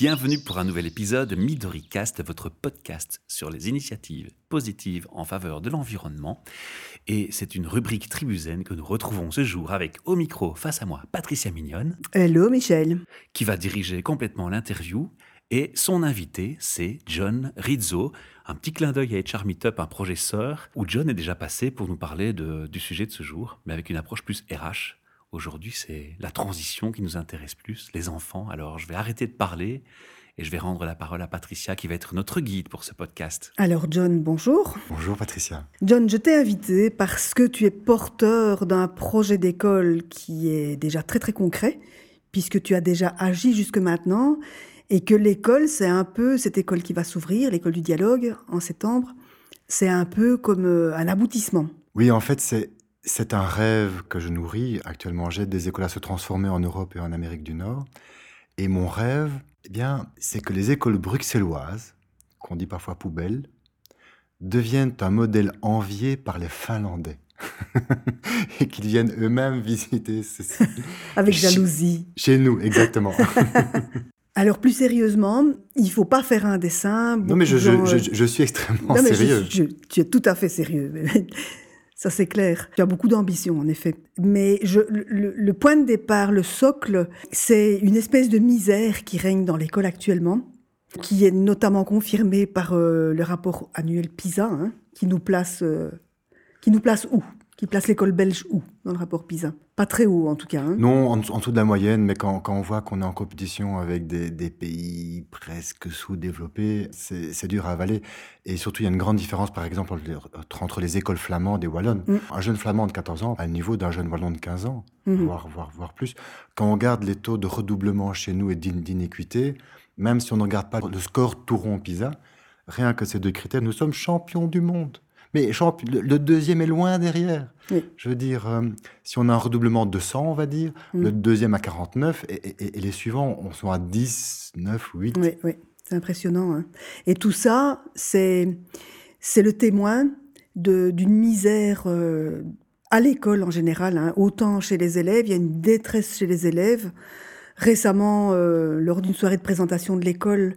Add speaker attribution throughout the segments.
Speaker 1: Bienvenue pour un nouvel épisode MidoriCast, votre podcast sur les initiatives positives en faveur de l'environnement. Et c'est une rubrique tribuzaine que nous retrouvons ce jour avec au micro face à moi Patricia Mignonne.
Speaker 2: Hello Michel.
Speaker 1: Qui va diriger complètement l'interview. Et son invité, c'est John Rizzo. Un petit clin d'œil à HR Meetup, un projet sœur, où John est déjà passé pour nous parler du sujet de ce jour, mais avec une approche plus RH Aujourd'hui, c'est la transition qui nous intéresse plus, les enfants. Alors, je vais arrêter de parler et je vais rendre la parole à Patricia qui va être notre guide pour ce podcast.
Speaker 2: Alors, John, bonjour.
Speaker 3: Bonjour, Patricia.
Speaker 2: John, je t'ai invité parce que tu es porteur d'un projet d'école qui est déjà très très concret, puisque tu as déjà agi jusque maintenant et que l'école, c'est un peu cette école qui va s'ouvrir, l'école du dialogue en septembre, c'est un peu comme euh, un aboutissement.
Speaker 3: Oui, en fait, c'est c'est un rêve que je nourris. Actuellement, j'aide des écoles à se transformer en Europe et en Amérique du Nord. Et mon rêve, eh bien, c'est que les écoles bruxelloises, qu'on dit parfois poubelles, deviennent un modèle envié par les Finlandais. et qu'ils viennent eux-mêmes visiter ceci.
Speaker 2: Avec jalousie.
Speaker 3: Chez nous, exactement.
Speaker 2: Alors plus sérieusement, il faut pas faire un dessin.
Speaker 3: Non mais je, je, suis extrêmement non, mais sérieux.
Speaker 2: tu es tout à fait sérieux. Ça, c'est clair. Tu as beaucoup d'ambition, en effet. Mais le, point de départ, le socle, c'est une espèce de misère qui règne dans l'école actuellement, qui est notamment confirmée par euh, le rapport annuel PISA, hein, qui nous place, euh, qui nous place où? Qui place l'école belge où dans le rapport PISA? Pas très haut en tout cas. Hein.
Speaker 3: non, en, dessous de la moyenne, mais quand, quand on voit qu'on est en compétition avec des, des pays presque sous-développés, c'est dur à avaler. Et surtout, il y a une grande différence, par exemple, entre les écoles flamandes et wallonnes. Mm. Un jeune flamand de 14 ans a le niveau d'un jeune wallon de 15 ans, mm-hmm. voire, voire, voire plus. Quand on regarde les taux de redoublement chez nous et d'inéquité, même si on ne regarde pas le score tout rond PISA, rien que ces deux critères, nous sommes champions du monde. Mais le deuxième est loin derrière. Je veux dire, euh, si on a un redoublement de 100, on va dire, mm. le deuxième à 49 et, les suivants on sont à 10, 9, 8.
Speaker 2: Oui, oui. c'est impressionnant. Hein. Et tout ça, c'est le témoin d'une misère euh, à l'école en général, hein. autant chez les élèves, il y a une détresse chez les élèves. Récemment, euh, lors d'une soirée de présentation de l'école,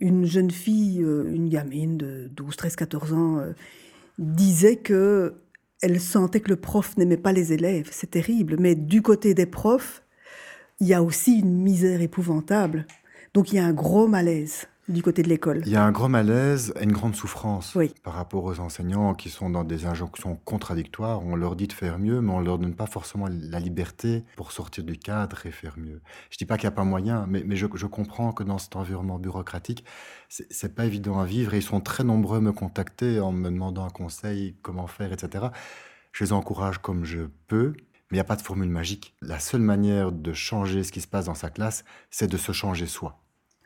Speaker 2: une jeune fille, une gamine de 12, 13, 14 ans, disait que elle sentait que le prof n'aimait pas les élèves. C'est terrible. Mais du côté des profs, il y a aussi une misère épouvantable. Donc il y a un gros malaise du côté de l'école.
Speaker 3: Il y a un grand malaise et une grande souffrance par rapport aux enseignants qui sont dans des injonctions contradictoires. On leur dit de faire mieux, mais on leur donne pas forcément la liberté pour sortir du cadre et faire mieux. Je dis pas qu'il n'y a pas moyen, mais, mais je, je, comprends que dans cet environnement bureaucratique, c'est pas évident à vivre et ils sont très nombreux à me contacter en me demandant un conseil, comment faire, etc. Je les encourage comme je peux. Mais il n'y a pas de formule magique. La seule manière de changer ce qui se passe dans sa classe, c'est de se changer soi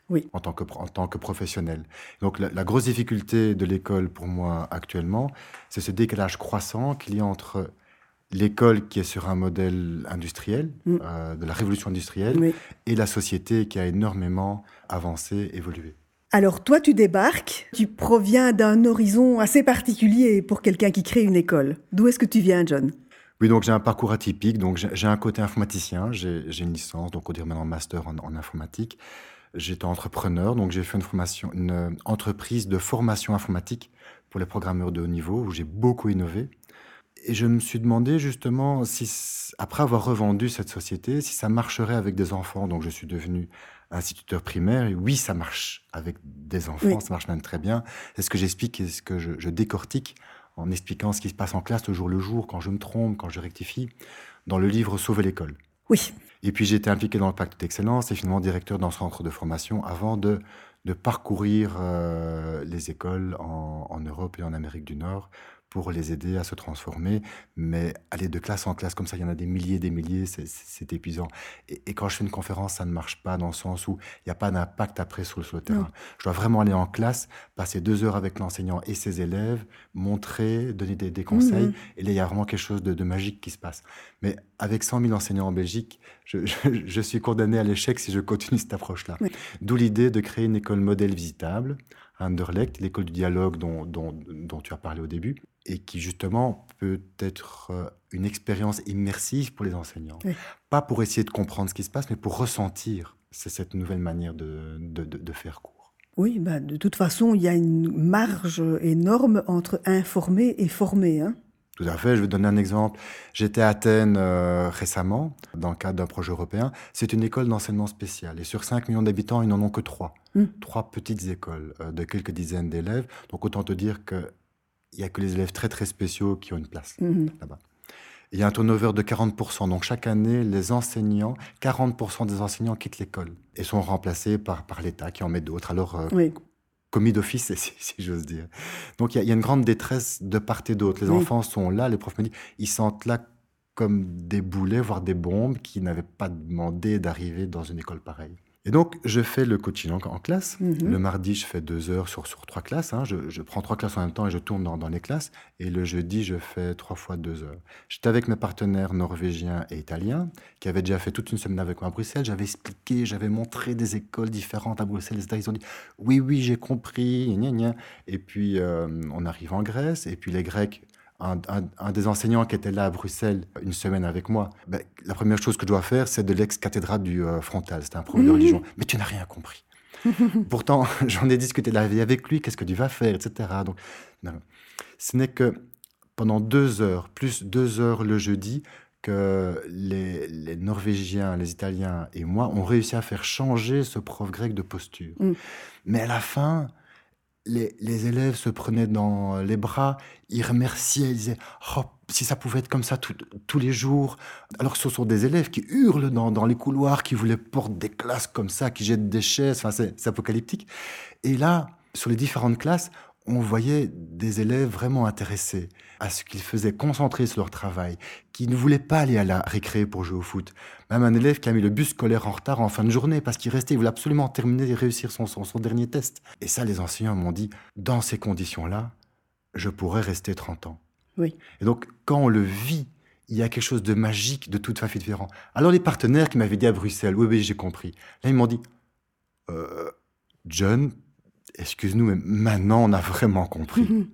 Speaker 2: oui.
Speaker 3: en, tant que, en tant que professionnel. Donc la, grosse difficulté de l'école pour moi actuellement, c'est ce décalage croissant qu'il y a entre l'école qui est sur un modèle industriel, mm. euh, de la révolution industrielle, et la société qui a énormément avancé, évolué.
Speaker 2: Alors toi, tu débarques, tu proviens d'un horizon assez particulier pour quelqu'un qui crée une école. D'où est-ce que tu viens, John?
Speaker 3: Oui, donc j'ai un parcours atypique. Donc j'ai un côté informaticien, j'ai une licence, donc on dirait maintenant master en, en informatique. J'étais entrepreneur, donc j'ai fait une formation, une euh, entreprise de formation informatique pour les programmeurs de haut niveau où j'ai beaucoup innové. Et je me suis demandé justement si, après avoir revendu cette société, si ça marcherait avec des enfants. Donc je suis devenu instituteur primaire. Et oui, ça marche avec des enfants, ça marche même très bien. C'est ce que j'explique et ce que je, je, décortique en expliquant ce qui se passe en classe le jour le jour, quand je me trompe, quand je rectifie, dans le livre Sauver l'école.
Speaker 2: Oui.
Speaker 3: Et puis j'ai été impliqué dans le pacte d'excellence et finalement directeur d'un centre de formation avant de, parcourir euh, les écoles en, en, Europe et en Amérique du Nord pour les aider à se transformer. Mais aller de classe en classe comme ça, il y en a des milliers, des milliers, c'est épuisant. Et, quand je fais une conférence, ça ne marche pas dans le sens où il n'y a pas d'impact après sur le, terrain. Je dois vraiment aller en classe, passer deux heures avec l'enseignant et ses élèves, montrer, donner des, conseils. Et là, il y a vraiment quelque chose de, magique qui se passe. Mais avec 100 000 enseignants en Belgique, je, je, suis condamné à l'échec si je continue cette approche-là. D'où l'idée de créer une école modèle visitable, Anderlecht, l'école du dialogue dont, dont, dont tu as parlé au début et qui justement peut être euh, une expérience immersive pour les enseignants. Pas pour essayer de comprendre ce qui se passe, mais pour ressentir c'est cette nouvelle manière de, de, de, faire cours.
Speaker 2: Oui, bah, de toute façon, il y a une marge énorme entre informer et former. Hein.
Speaker 3: Tout à fait. Je vais donner un exemple. J'étais à Athènes euh, récemment, dans le cadre d'un projet européen. C'est une école d'enseignement spécial. Et sur 5 millions d'habitants, ils n'en ont que 3. Hmm. Trois petites écoles euh, de quelques dizaines d'élèves. Donc autant te dire qu'il n'y a que les élèves très très spéciaux qui ont une place hmm. là-bas. Il y a un turnover de 40%. Donc chaque année, les enseignants, 40% des enseignants quittent l'école et sont remplacés par, par l'État qui en met d'autres. Alors, euh, oui commis d'office, si, j'ose dire. Donc il y, a une grande détresse de part et d'autre. Les enfants sont là, les profs me disent, ils sentent là comme des boulets, voire des bombes, qui n'avaient pas demandé d'arriver dans une école pareille. Et donc, je fais le coaching en, classe. Mhm. Le mardi, je fais deux heures sur, sur trois classes. Hein. Je, prends trois classes en même temps et je tourne dans, dans, les classes. Et le jeudi, je fais trois fois deux heures. J'étais avec mes partenaires norvégiens et italiens qui avaient déjà fait toute une semaine avec moi à Bruxelles. J'avais expliqué, j'avais montré des écoles différentes à Bruxelles. Ils ont dit oui, oui, j'ai compris. Et puis, euh, on arrive en Grèce. Et puis, les Grecs un, des enseignants qui était là à Bruxelles une semaine avec moi, ben, la première chose que je dois faire, c'est de l'ex-cathédrale du euh, frontal. C'était un prof de religion. Mais tu n'as rien compris. Pourtant, j'en ai discuté la vie avec lui, qu'est-ce que tu vas faire, etc. Donc, Ce n'est que pendant deux heures, plus deux heures le jeudi, que les, Norvégiens, les Italiens et moi, ont réussi à faire changer ce prof grec de posture. Mm. Mais à la fin, les, élèves se prenaient dans les bras, ils remerciaient, ils disaient oh, si ça pouvait être comme ça tous les jours. Alors que ce sont des élèves qui hurlent dans, les couloirs, qui voulaient porter des classes comme ça, qui jettent des chaises, enfin, c'est apocalyptique. Et là, sur les différentes classes, on voyait des élèves vraiment intéressés à ce qu'ils faisaient, concentrés sur leur travail, qui ne voulaient pas aller à la récré pour jouer au foot. Même un élève qui a mis le bus scolaire en retard en fin de journée parce qu'il restait, il voulait absolument terminer et réussir son, son, dernier test. Et ça, les enseignants m'ont dit, dans ces conditions-là, je pourrais rester 30 ans.
Speaker 2: Oui.
Speaker 3: Et donc, quand on le vit, il y a quelque chose de magique, de tout à fait différent. Alors, les partenaires qui m'avaient dit à Bruxelles, oui, oui, j'ai compris. Là, ils m'ont dit, euh, John, excuse-nous, mais maintenant on a vraiment compris. Mhm.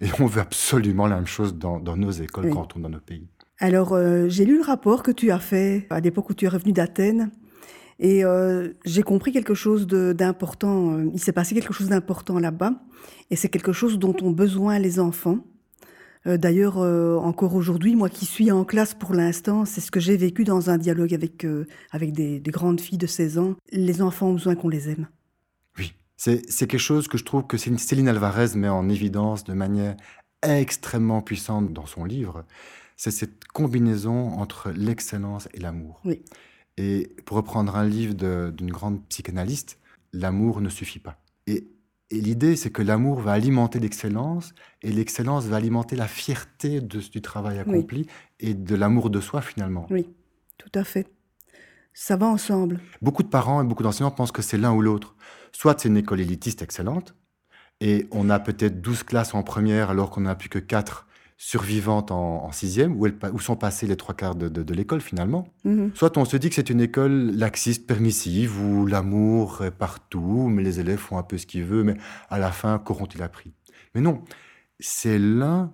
Speaker 3: Et on veut absolument la même chose dans, nos écoles quand on est dans nos pays.
Speaker 2: Alors, euh, j'ai lu le rapport que tu as fait à l'époque où tu es revenu d'Athènes. Et euh, j'ai compris quelque chose d'important. Euh, il s'est passé quelque chose d'important là-bas. Et c'est quelque chose dont ont besoin les enfants. D'ailleurs, encore aujourd'hui, moi qui suis en classe pour l'instant, c'est ce que j'ai vécu dans un dialogue avec, avec des, des grandes filles de 16 ans. Les enfants ont besoin qu'on les aime.
Speaker 3: C'est quelque chose que je trouve que Céline Alvarez met en évidence de manière extrêmement puissante dans son livre. C'est cette combinaison entre l'excellence et l'amour.
Speaker 2: Oui.
Speaker 3: Et pour reprendre un livre d'une grande psychanalyste, l'amour ne suffit pas. Et, l'idée, c'est que l'amour va alimenter l'excellence et l'excellence va alimenter la fierté de, du travail accompli et de l'amour de soi finalement.
Speaker 2: Oui, tout à fait. Ça va ensemble.
Speaker 3: Beaucoup de parents et beaucoup d'enseignants pensent que c'est l'un ou l'autre. Soit c'est une école élitiste excellente, et on a peut-être 12 classes en première alors qu'on n'a plus que 4 survivantes en, sixième, où, où, sont passés les trois quarts de, l'école finalement. Mhm. Soit on se dit que c'est une école laxiste, permissive, où l'amour est partout, mais les élèves font un peu ce qu'ils veulent, mais à la fin, qu'auront-ils appris? Mais non, c'est l'un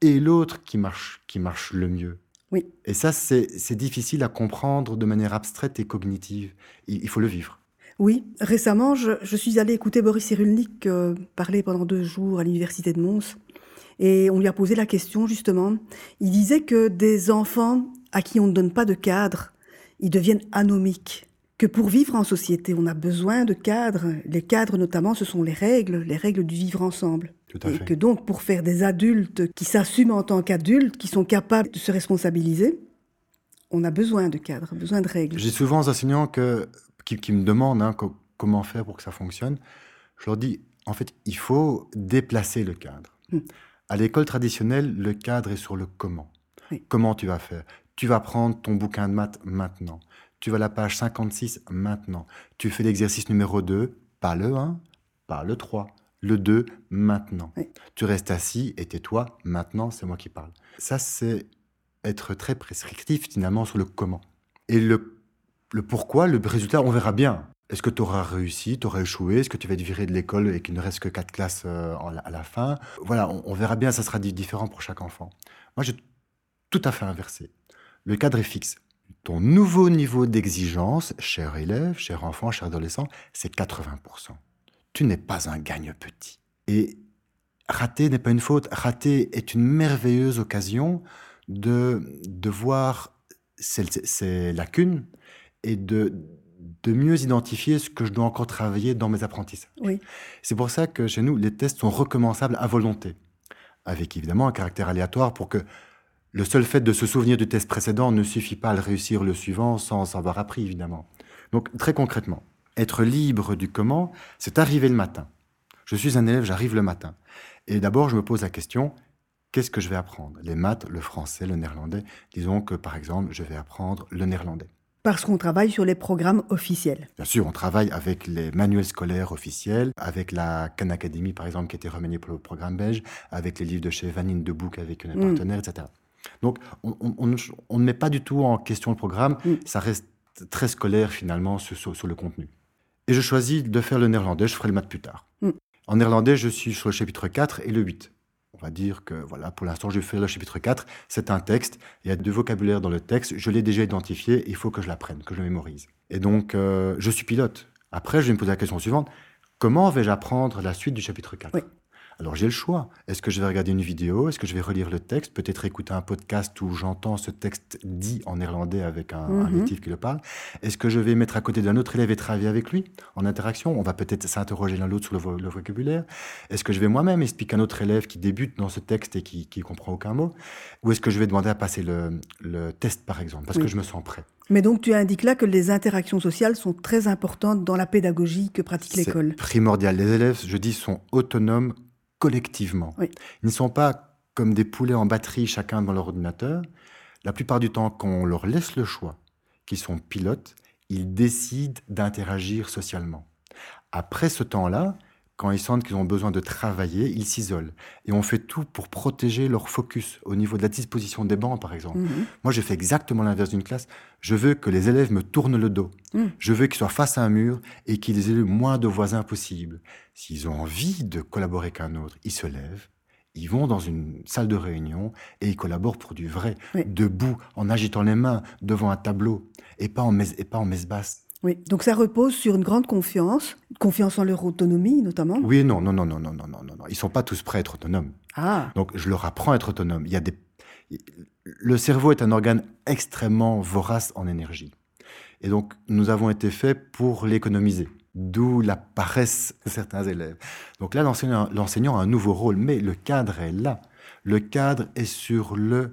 Speaker 3: et l'autre qui marche, qui marche le mieux.
Speaker 2: Oui.
Speaker 3: Et ça, c'est difficile à comprendre de manière abstraite et cognitive. Il, faut le vivre.
Speaker 2: Oui, récemment, je, suis allée écouter Boris Cyrulnik euh, parler pendant deux jours à l'université de Mons. Et on lui a posé la question, justement. Il disait que des enfants à qui on ne donne pas de cadre, ils deviennent anomiques. Que pour vivre en société, on a besoin de cadres. Les cadres, notamment, ce sont les règles, les règles du vivre ensemble et que donc, pour faire des adultes qui s'assument en tant qu'adultes, qui sont capables de se responsabiliser, on a besoin de cadres, besoin de règles.
Speaker 3: J'ai souvent des enseignants que, qui, me demandent hein, comment faire pour que ça fonctionne. Je leur dis, en fait, il faut déplacer le cadre. Hmm. À l'école traditionnelle, le cadre est sur le comment. Comment tu vas faire? Tu vas prendre ton bouquin de maths maintenant. Tu vas à la page 56 maintenant. Tu fais l'exercice numéro 2, pas le 1, pas le 3 le 2 maintenant. Tu restes assis et tais-toi, maintenant c'est moi qui parle. Ça, c'est être très prescriptif finalement sur le comment. Et le, le pourquoi, le résultat, on verra bien. Est-ce que tu auras réussi, tu auras échoué? Est-ce que tu vas être viré de l'école et qu'il ne reste que quatre classes euh, à la fin? Voilà, on, verra bien, ça sera différent pour chaque enfant. Moi, j'ai tout à fait inversé. Le cadre est fixe. ton nouveau niveau d'exigence, cher élève, cher enfant, cher adolescent, c'est 80%. Tu n'es pas un gagne-petit. Et rater n'est pas une faute. Rater est une merveilleuse occasion de, de voir ces, lacunes et de, de mieux identifier ce que je dois encore travailler dans mes apprentissages.
Speaker 2: Oui.
Speaker 3: C'est pour ça que chez nous, les tests sont recommençables à volonté, avec évidemment un caractère aléatoire pour que le seul fait de se souvenir du test précédent ne suffit pas à le réussir le suivant sans avoir appris, évidemment. Donc, très concrètement, être libre du comment, c'est arriver le matin. Je suis un élève, j'arrive le matin. Et d'abord, je me pose la question, qu'est-ce que je vais apprendre? Les maths, le français, le néerlandais. Disons que, par exemple, je vais apprendre le néerlandais.
Speaker 2: Parce qu'on travaille sur les programmes officiels.
Speaker 3: Bien sûr, on travaille avec les manuels scolaires officiels, avec la Khan Academy, par exemple, qui a été remaniée pour le programme belge, avec les livres de chez Vanine de Book avec un mm. partenaire, etc. Donc, on, ne met pas du tout en question le programme, mm. ça reste très scolaire finalement sur, le contenu. Et je choisis de faire le néerlandais, je ferai le maths plus tard. Mm. En néerlandais, je suis sur le chapitre 4 et le 8. On va dire que, voilà, pour l'instant, je vais faire le chapitre 4. C'est un texte. Il y a du vocabulaire dans le texte. Je l'ai déjà identifié. Il faut que je l'apprenne, que je le mémorise. Et donc, euh, je suis pilote. Après, je vais me poser la question suivante. Comment vais-je apprendre la suite du chapitre 4 alors j'ai le choix. Est-ce que je vais regarder une vidéo? Est-ce que je vais relire le texte? Peut-être écouter un podcast où j'entends ce texte dit en néerlandais avec un, mm qui le parle Est-ce que je vais mettre à côté d'un autre élève et travailler avec lui en interaction? On va peut-être s'interroger l'un l'autre sur le, vocabulaire. Est-ce que je vais moi-même expliquer à un autre élève qui débute dans ce texte et qui, qui comprend aucun mot? Ou est-ce que je vais demander à passer le, test, par exemple, parce que je me sens prêt?
Speaker 2: Mais donc tu indiques là que les interactions sociales sont très importantes dans la pédagogie que pratique l'école.
Speaker 3: Primordial. Les élèves, je dis, sont autonomes collectivement. Ils ne sont pas comme des poulets en batterie, chacun dans leur ordinateur. La plupart du temps, quand on leur laisse le choix, qu'ils sont pilotes, ils décident d'interagir socialement. Après ce temps-là, quand ils sentent qu'ils ont besoin de travailler, ils s'isolent. Et on fait tout pour protéger leur focus au niveau de la disposition des bancs, par exemple. Mhm. Moi, je fais exactement l'inverse d'une classe. Je veux que les élèves me tournent le dos. Mhm. Je veux qu'ils soient face à un mur et qu'ils aient le moins de voisins possible. S'ils ont envie de collaborer qu'un autre, ils se lèvent, ils vont dans une salle de réunion et ils collaborent pour du vrai, debout, en agitant les mains devant un tableau et pas en et pas en messe basse.
Speaker 2: Oui, donc ça repose sur une grande confiance, confiance en leur autonomie notamment.
Speaker 3: Oui, non, non, non, non, non, non, non, non, ils sont pas tous prêts à être autonomes.
Speaker 2: Ah.
Speaker 3: Donc je leur apprends à être autonome. Il y a des, le cerveau est un organe extrêmement vorace en énergie, et donc nous avons été faits pour l'économiser. D'où la paresse de certains élèves. Donc là, l'enseignant a un nouveau rôle, mais le cadre est là. Le cadre est sur le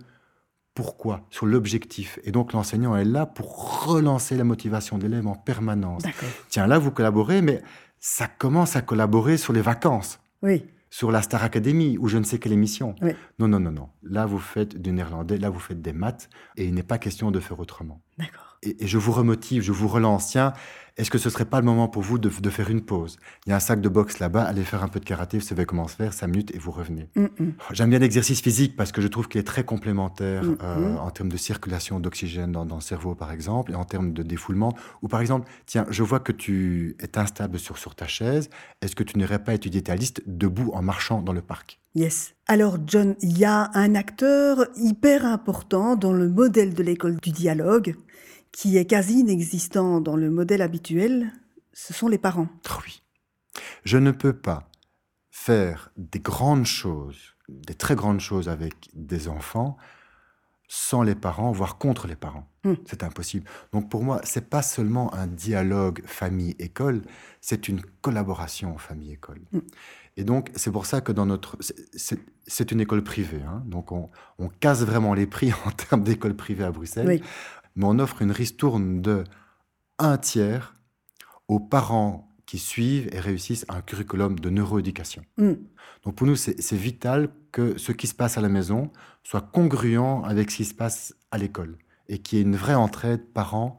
Speaker 3: pourquoi, sur l'objectif. Et donc l'enseignant est là pour relancer la motivation de l'élève en permanence. Tiens, là, vous collaborez, mais ça commence à collaborer sur les vacances.
Speaker 2: Oui.
Speaker 3: Sur la Star Academy ou je ne sais quelle émission. Non, non, non, non. Là, vous faites du néerlandais, là, vous faites des maths, et il n'est pas question de faire autrement.
Speaker 2: D'accord.
Speaker 3: Et, et, je vous remotive, je vous relance. Tiens, est-ce que ce serait pas le moment pour vous de, faire une pause? Il y a un sac de boxe là-bas, allez faire un peu de karaté, vous savez comment se faire, 5 minutes et vous revenez. Mm, mm. J'aime bien l'exercice physique parce que je trouve qu'il est très complémentaire mm, euh, en termes de circulation d'oxygène dans, le cerveau, par exemple, et en termes de défoulement. Ou par exemple, tiens, je vois que tu es instable sur, sur ta chaise, est-ce que tu n'irais pas étudier ta liste debout en marchant dans le parc?
Speaker 2: Yes. Alors John, il y a un acteur hyper important dans le modèle de l'école du dialogue qui est quasi inexistant dans le modèle habituel, ce sont les parents.
Speaker 3: Oh oui. Je ne peux pas faire des grandes choses, des très grandes choses avec des enfants sans les parents, voire contre les parents. Hmm. C'est impossible. Donc pour moi, c'est pas seulement un dialogue famille-école, c'est une collaboration famille-école. Hmm. Et donc c'est pour ça que dans notre, c'est une école privée, hein. donc on, on, casse vraiment les prix en termes d'école privée à Bruxelles. Oui mais on offre une ristourne de un tiers aux parents qui suivent et réussissent un curriculum de neuroéducation. Mm. Donc pour nous, c'est vital que ce qui se passe à la maison soit congruent avec ce qui se passe à l'école et qu'il y ait une vraie entraide parents,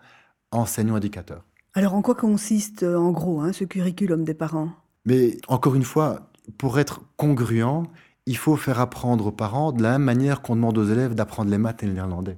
Speaker 3: enseignants, éducateurs.
Speaker 2: Alors en quoi consiste en gros hein, ce curriculum des parents?
Speaker 3: Mais encore une fois, pour être congruent, il faut faire apprendre aux parents de la même manière qu'on demande aux élèves d'apprendre les maths et le néerlandais.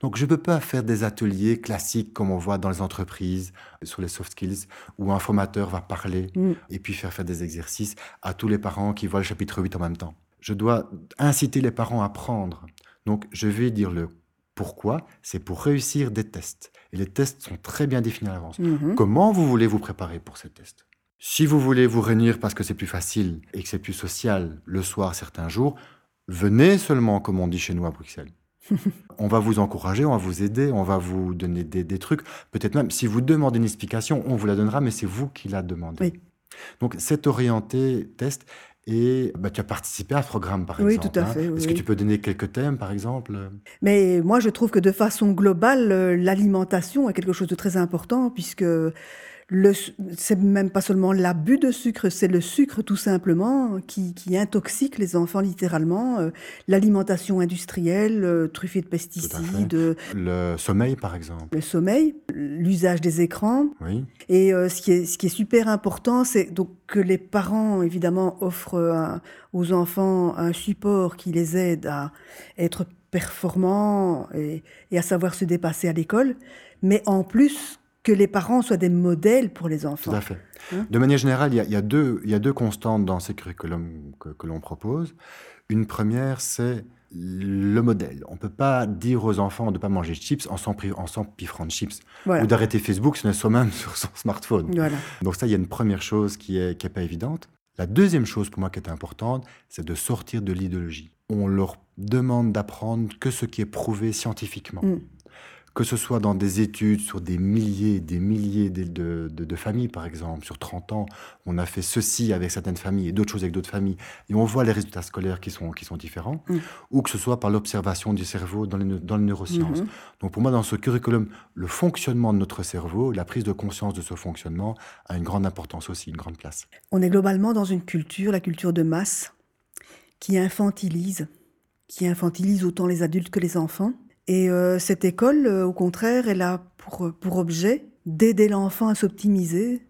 Speaker 3: Donc je ne peux pas faire des ateliers classiques comme on voit dans les entreprises sur les soft skills où un formateur va parler mm. et puis faire faire des exercices à tous les parents qui voient le chapitre 8 en même temps. Je dois inciter les parents à apprendre. Donc je vais dire le Pourquoi C'est pour réussir des tests. Et les tests sont très bien définis à l'avance.
Speaker 2: Mhm.
Speaker 3: Comment vous voulez vous préparer pour ces tests? Si vous voulez vous réunir parce que c'est plus facile et que c'est plus social le soir certains jours, venez seulement, comme on dit chez nous à Bruxelles. on va vous encourager, on va vous aider, on va vous donner des, des trucs. Peut-être même, si vous demandez une explication, on vous la donnera, mais c'est vous qui la demandez.
Speaker 2: Oui.
Speaker 3: Donc, c'est orienté test. Et bah, tu as participé à ce programme, par
Speaker 2: Oui,
Speaker 3: exemple.
Speaker 2: tout à
Speaker 3: hein.
Speaker 2: fait, oui,
Speaker 3: Est-ce que tu peux donner quelques thèmes, par exemple?
Speaker 2: Mais moi, je trouve que de façon globale, euh, l'alimentation est quelque chose de très important, puisque c'est même pas seulement l'abus de sucre, c'est le sucre tout simplement qui, qui intoxique les enfants littéralement. Euh, L'alimentation industrielle, euh, truffée de pesticides, euh,
Speaker 3: Le sommeil, par exemple.
Speaker 2: le sommeil, l'usage des écrans.
Speaker 3: Oui.
Speaker 2: Et ce, qui est, ce qui est super important, c'est donc que les parents, évidemment, offrent un- aux enfants un support qui les aide à être performants et, et à savoir se dépasser à l'école, mais en plus que les parents soient des modèles pour les
Speaker 3: Tout
Speaker 2: enfants.
Speaker 3: à fait.
Speaker 2: Hein
Speaker 3: de manière générale, il y a, il y a deux, il y a deux constantes dans ces curriculums que, que l'on propose. Une première, c'est le modèle. On ne peut pas dire aux enfants de ne pas manger de chips en s'empiffrant de chips.
Speaker 2: Voilà.
Speaker 3: Ou d'arrêter Facebook si on est soi-même sur son smartphone.
Speaker 2: Voilà.
Speaker 3: Donc ça, il y a une première chose qui est, qui est pas évidente. La deuxième chose pour moi qui est importante, c'est de sortir de l'idéologie. On leur demande d'apprendre que ce qui est prouvé scientifiquement.
Speaker 2: Mm.
Speaker 3: Que ce soit dans des études sur des milliers, des milliers de, de- de- de familles, par exemple, sur 30 ans, on a fait ceci avec certaines familles et d'autres choses avec d'autres familles, et on voit les résultats scolaires qui sont, qui sont différents,
Speaker 2: Mm.
Speaker 3: ou que ce soit par l'observation du cerveau dans les, dans les neurosciences.
Speaker 2: Mhm.
Speaker 3: Donc pour moi, dans ce curriculum, le fonctionnement de notre cerveau, la prise de conscience de ce fonctionnement a une grande importance aussi, une grande place.
Speaker 2: On est globalement dans une culture, la culture de masse, qui infantilise, qui infantilise autant les adultes que les enfants. Et euh, cette école, euh, au contraire, elle a pour, pour objet d'aider l'enfant à s'optimiser,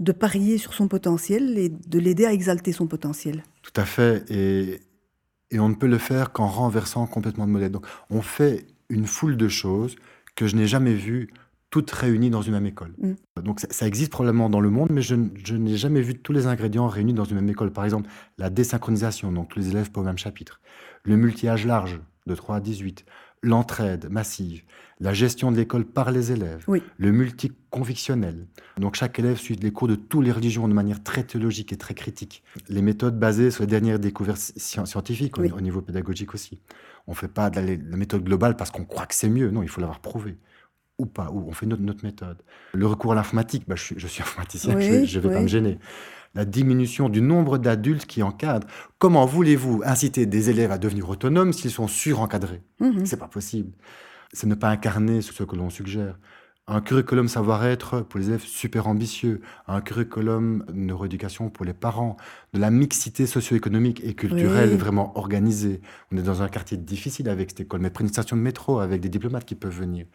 Speaker 2: de parier sur son potentiel et de l'aider à exalter son potentiel.
Speaker 3: Tout à fait. Et, et on ne peut le faire qu'en renversant complètement de modèle. Donc on fait une foule de choses que je n'ai jamais vues toutes réunies dans une même école.
Speaker 2: Mm.
Speaker 3: Donc ça, ça existe probablement dans le monde, mais je, je n'ai jamais vu tous les ingrédients réunis dans une même école. Par exemple, la désynchronisation, donc tous les élèves pas au même chapitre. Le multi-âge large, de 3 à 18. L'entraide massive. La gestion de l'école par les élèves.
Speaker 2: Oui.
Speaker 3: Le multiconvictionnel. Donc chaque élève suit les cours de toutes les religions de manière très théologique et très critique. Les méthodes basées sur les dernières découvertes sci- scientifiques au-
Speaker 2: Oui.
Speaker 3: au niveau pédagogique aussi. On ne fait pas de la, méthode globale parce qu'on croit que c'est mieux. Non, il faut l'avoir prouvé. Ou pas, ou on fait notre, notre méthode. Le recours à l'informatique, bah, je, suis, je suis informaticien,
Speaker 2: Oui,
Speaker 3: je ne vais pas me gêner. La diminution du nombre d'adultes qui encadrent. Comment voulez-vous inciter des élèves à devenir autonomes s'ils sont surencadrés?
Speaker 2: Mhm.
Speaker 3: c'est pas possible. C'est ne pas incarner ce que l'on suggère. Un curriculum savoir-être pour les élèves super ambitieux, un curriculum neuroéducation pour les parents, de la mixité socio-économique et culturelle
Speaker 2: Oui.
Speaker 3: vraiment organisée. On est dans un quartier difficile avec cette école, mais près d'une station de métro avec des diplomates qui peuvent venir.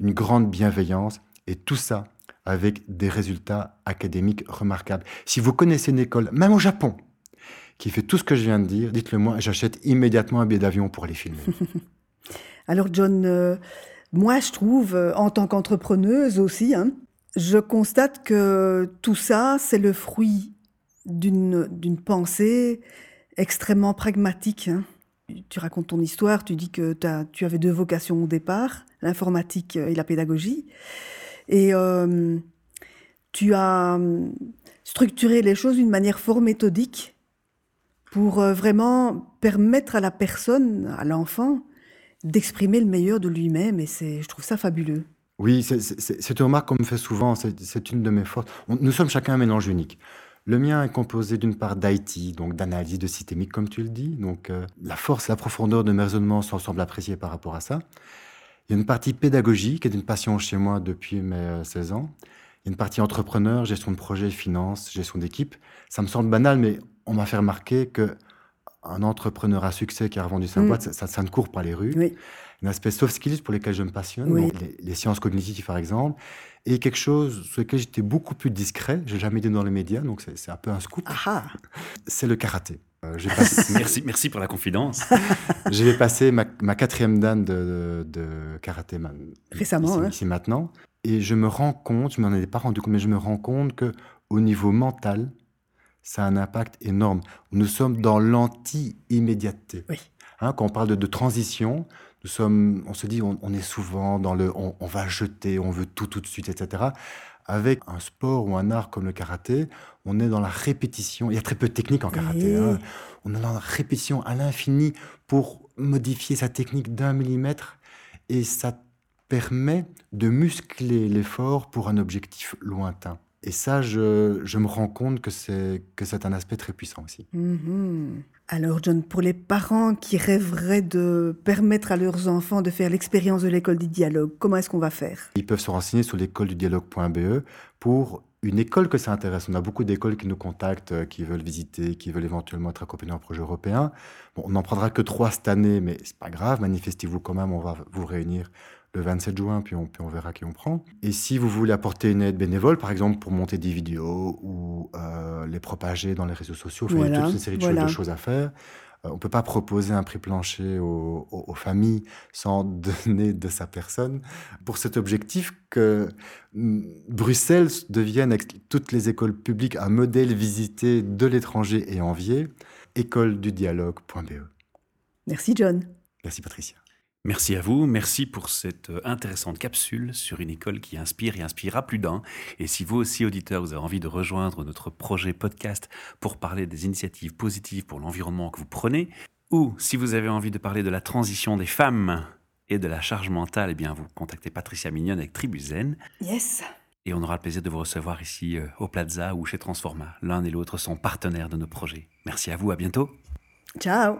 Speaker 3: Une grande bienveillance et tout ça avec des résultats académiques remarquables. Si vous connaissez une école, même au Japon, qui fait tout ce que je viens de dire, dites-le moi, j'achète immédiatement un billet d'avion pour aller filmer.
Speaker 2: Alors John, euh, moi je trouve, euh, en tant qu'entrepreneuse aussi, hein, je constate que tout ça, c'est le fruit d'une pensée extrêmement pragmatique. hein. Tu racontes ton histoire, tu dis que t'as- tu avais deux vocations au départ, l'informatique et la pédagogie. Et euh, tu as hum, structuré les choses d'une manière fort méthodique pour euh, vraiment permettre à la personne, à l'enfant, d'exprimer le meilleur de lui-même. Et c'est, je trouve ça fabuleux.
Speaker 3: Oui, c'est- une remarque qu'on me fait souvent, c'est une de mes forces. Nous sommes chacun un mélange unique. Le mien est composé d'une part d'IT, donc d'analyse de systémique, comme tu le dis. Donc euh, la force, la profondeur de mes raisonnements sont- semblent appréciés par rapport à ça. Il y a une partie pédagogique, qui est une passion chez moi depuis mes euh, 16 ans. Il y a une partie entrepreneur, gestion de projet, finance, gestion d'équipe. Ça me semble banal, mais on m'a fait remarquer que un entrepreneur à succès qui a revendu sa
Speaker 2: Mm.
Speaker 3: boîte, ça, ne court pas les rues
Speaker 2: Oui.
Speaker 3: un aspect soft skills pour lesquels je me passionne,
Speaker 2: Oui.
Speaker 3: donc les, les sciences cognitives par exemple, et quelque chose sur lequel j'étais beaucoup plus discret, j'ai jamais été dans les médias, donc c'est c'est un peu un scoop,
Speaker 2: Ah ah
Speaker 3: c'est le karaté. Euh, passé-
Speaker 1: Merci, merci pour la confidence.
Speaker 3: j'ai passé ma, ma quatrième dan de, de karaté ma-
Speaker 2: Récemment,
Speaker 3: ici,
Speaker 2: hein.
Speaker 3: ici maintenant, et je me rends compte, je m'en étais pas rendu compte, mais je me rends compte que au niveau mental, ça a un impact énorme. Nous sommes dans l'anti-immédiateté.
Speaker 2: Oui.
Speaker 3: Hein, quand on parle de, de transition, nous sommes, on se dit, on, on est souvent dans le, on, on, va jeter, on veut tout tout de suite, etc. Avec un sport ou un art comme le karaté, on est dans la répétition. Il y a très peu de technique en karaté. Hein. On est dans la répétition à l'infini pour modifier sa technique d'un millimètre et ça permet de muscler l'effort pour un objectif lointain. Et ça, je, je me rends compte que c'est, que c'est un aspect très puissant aussi.
Speaker 2: Mm-hmm. Alors, John, pour les parents qui rêveraient de permettre à leurs enfants de faire l'expérience de l'école du dialogue, comment est-ce qu'on va faire?
Speaker 3: Ils peuvent se renseigner sur l'école du dialogue.be pour une école que ça intéresse. On a beaucoup d'écoles qui nous contactent, euh, qui veulent visiter, qui veulent éventuellement être accompagnés en projet européen. Bon, on n'en prendra que trois cette année, mais c'est pas grave, manifestez-vous quand même, on va vous réunir le 27 juin, puis on, puis on verra qui on prend. Et si vous voulez apporter une aide bénévole, par exemple pour monter des vidéos ou euh, les propager dans les réseaux sociaux, il y a toute une série de,
Speaker 2: voilà.
Speaker 3: choses, de choses à faire. Euh, on ne peut pas proposer un prix plancher aux, aux, aux, familles sans donner de sa personne pour cet objectif que mm, Bruxelles devienne, avec toutes les écoles publiques, un modèle visité de l'étranger et envié, écoledudialogue.be.
Speaker 2: Merci John.
Speaker 3: Merci Patricia.
Speaker 1: Merci à vous, merci pour cette euh, intéressante capsule sur une école qui inspire et inspirera plus d'un. Et si vous aussi, auditeurs, vous avez envie de rejoindre notre projet podcast pour parler des initiatives positives pour l'environnement que vous prenez, ou si vous avez envie de parler de la transition des femmes et de la charge mentale, eh bien vous contactez Patricia Mignonne avec Tribuzen.
Speaker 2: Yes.
Speaker 1: Et on aura le plaisir de vous recevoir ici euh, au Plaza ou chez Transforma. L'un et l'autre sont partenaires de nos projets. Merci à vous, à bientôt.
Speaker 2: Ciao.